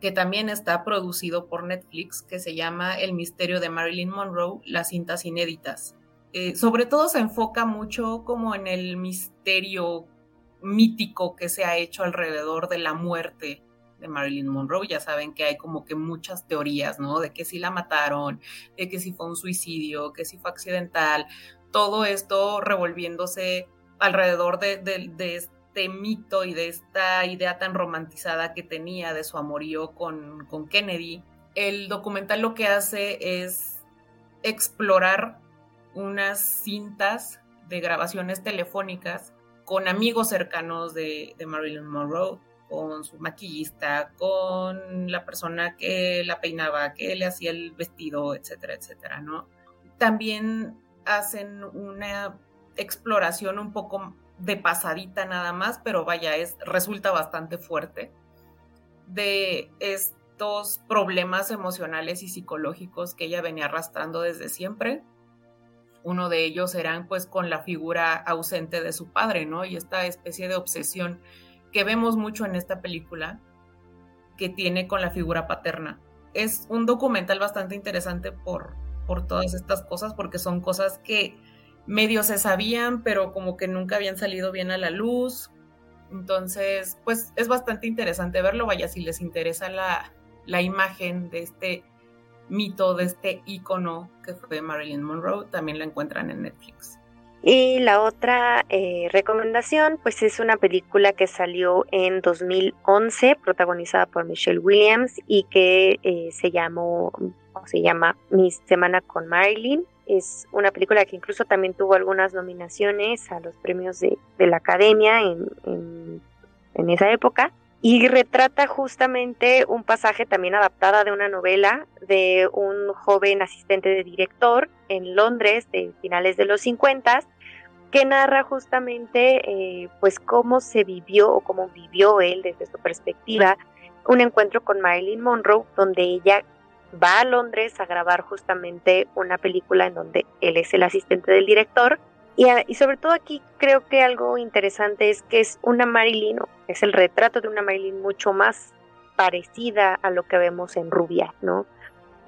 que, también está producido por Netflix, que se llama El misterio de Marilyn Monroe, las cintas inéditas. Eh, sobre todo se enfoca mucho como en el misterio mítico que se ha hecho alrededor de la muerte de Marilyn Monroe. Ya saben que hay como que muchas teorías, ¿no? De que si la mataron, de que si fue un suicidio, que si fue accidental todo esto revolviéndose alrededor de, este mito y de esta idea tan romantizada que tenía de su amorío con, con Kennedy. El documental lo que hace es explorar unas cintas de grabaciones telefónicas con amigos cercanos de, Marilyn Monroe, con su maquillista, con la persona que la peinaba, que le hacía el vestido, etcétera, etcétera, ¿no? También hacen una exploración un poco de pasadita nada más, pero vaya, es, resulta bastante fuerte de estos problemas emocionales y psicológicos que ella venía arrastrando desde siempre. Uno de ellos eran pues con la figura ausente de su padre, ¿no? Y esta especie de obsesión que vemos mucho en esta película que tiene con la figura paterna. Es un documental bastante interesante por, por todas estas cosas, porque son cosas que medio se sabían, pero como que nunca habían salido bien a la luz. Entonces, pues es bastante interesante verlo, vaya, si les interesa la, la imagen de este mito, de este icono que fue Marilyn Monroe, también la encuentran en Netflix. Y la otra eh, recomendación, pues es una película que salió en 2011, protagonizada por Michelle Williams y que eh, se llamó, se llama Mi Semana con Marilyn. Es una película que incluso también tuvo algunas nominaciones a los premios de, la Academia en, en esa época y retrata justamente un pasaje también adaptada de una novela de un joven asistente de director en Londres de finales de los 50 que narra justamente eh, pues cómo se vivió o cómo vivió él desde su perspectiva un encuentro con Marilyn Monroe donde ella va a Londres a grabar justamente una película en donde él es el asistente del director y, sobre todo aquí creo que algo interesante es que es una Marilyn, es el retrato de una Marilyn mucho más parecida a lo que vemos en Rubia, ¿no?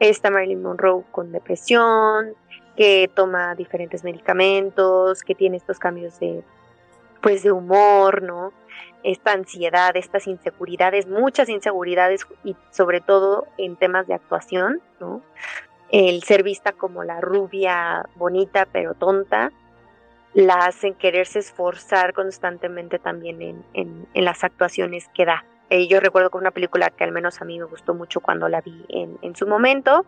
Esta Marilyn Monroe con depresión, que toma diferentes medicamentos, que tiene estos cambios de, pues, de humor, ¿no? Esta ansiedad, estas inseguridades, muchas inseguridades y sobre todo en temas de actuación, ¿no? El ser vista como la rubia bonita pero tonta, la hacen quererse esforzar constantemente también en, en, las actuaciones que da. Eh, yo recuerdo que una película que al menos a mí me gustó mucho cuando la vi en, en su momento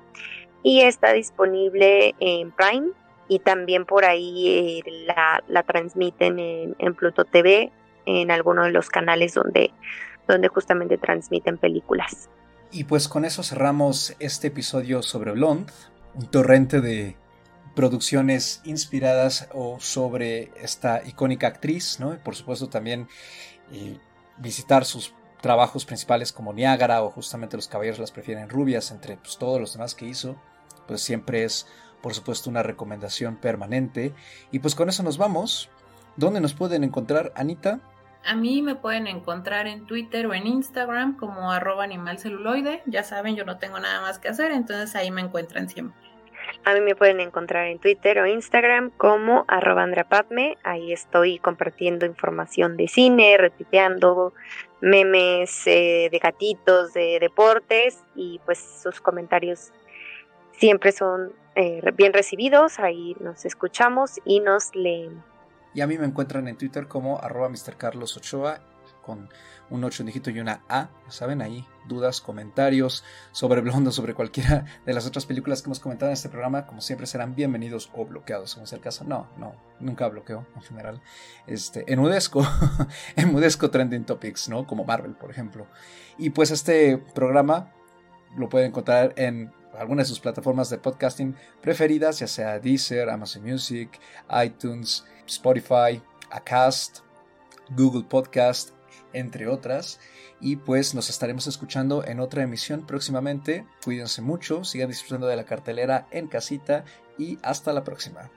y está disponible en Prime y también por ahí eh, la, la, transmiten en, Pluto TV, en alguno de los canales donde, donde justamente transmiten películas. Y pues con eso cerramos este episodio sobre Blonde, un torrente de producciones inspiradas o sobre esta icónica actriz, ¿no? Y por supuesto también eh, visitar sus trabajos principales como Niágara o justamente Los Caballeros las prefieren rubias, entre pues, todos los demás que hizo, pues siempre es por supuesto una recomendación permanente. Y pues con eso nos vamos. ¿Dónde nos pueden encontrar, Anita? A mí me pueden encontrar en Twitter o en Instagram como arroba animalceluloide. Ya saben, yo no tengo nada más que hacer, entonces ahí me encuentran siempre. A mí me pueden encontrar en Twitter o Instagram como arroba Ahí estoy compartiendo información de cine, retuiteando memes eh, de gatitos, de deportes y pues sus comentarios siempre son eh, bien recibidos. Ahí nos escuchamos y nos leen. Y a mí me encuentran en Twitter como arroba Mr. Carlos Ochoa con un 8 dígito y una A, saben ahí, dudas, comentarios sobre Blondo, sobre cualquiera de las otras películas que hemos comentado en este programa, como siempre serán bienvenidos o bloqueados, según sea el caso. No, no, nunca bloqueo en general. Este, enmudezco, enmudezco trending topics, ¿no? Como Marvel, por ejemplo. Y pues este programa lo pueden encontrar en algunas de sus plataformas de podcasting preferidas, ya sea Deezer, Amazon Music, iTunes, Spotify, Acast, Google Podcast, entre otras. Y pues nos estaremos escuchando en otra emisión próximamente. Cuídense mucho, sigan disfrutando de la cartelera en casita y hasta la próxima.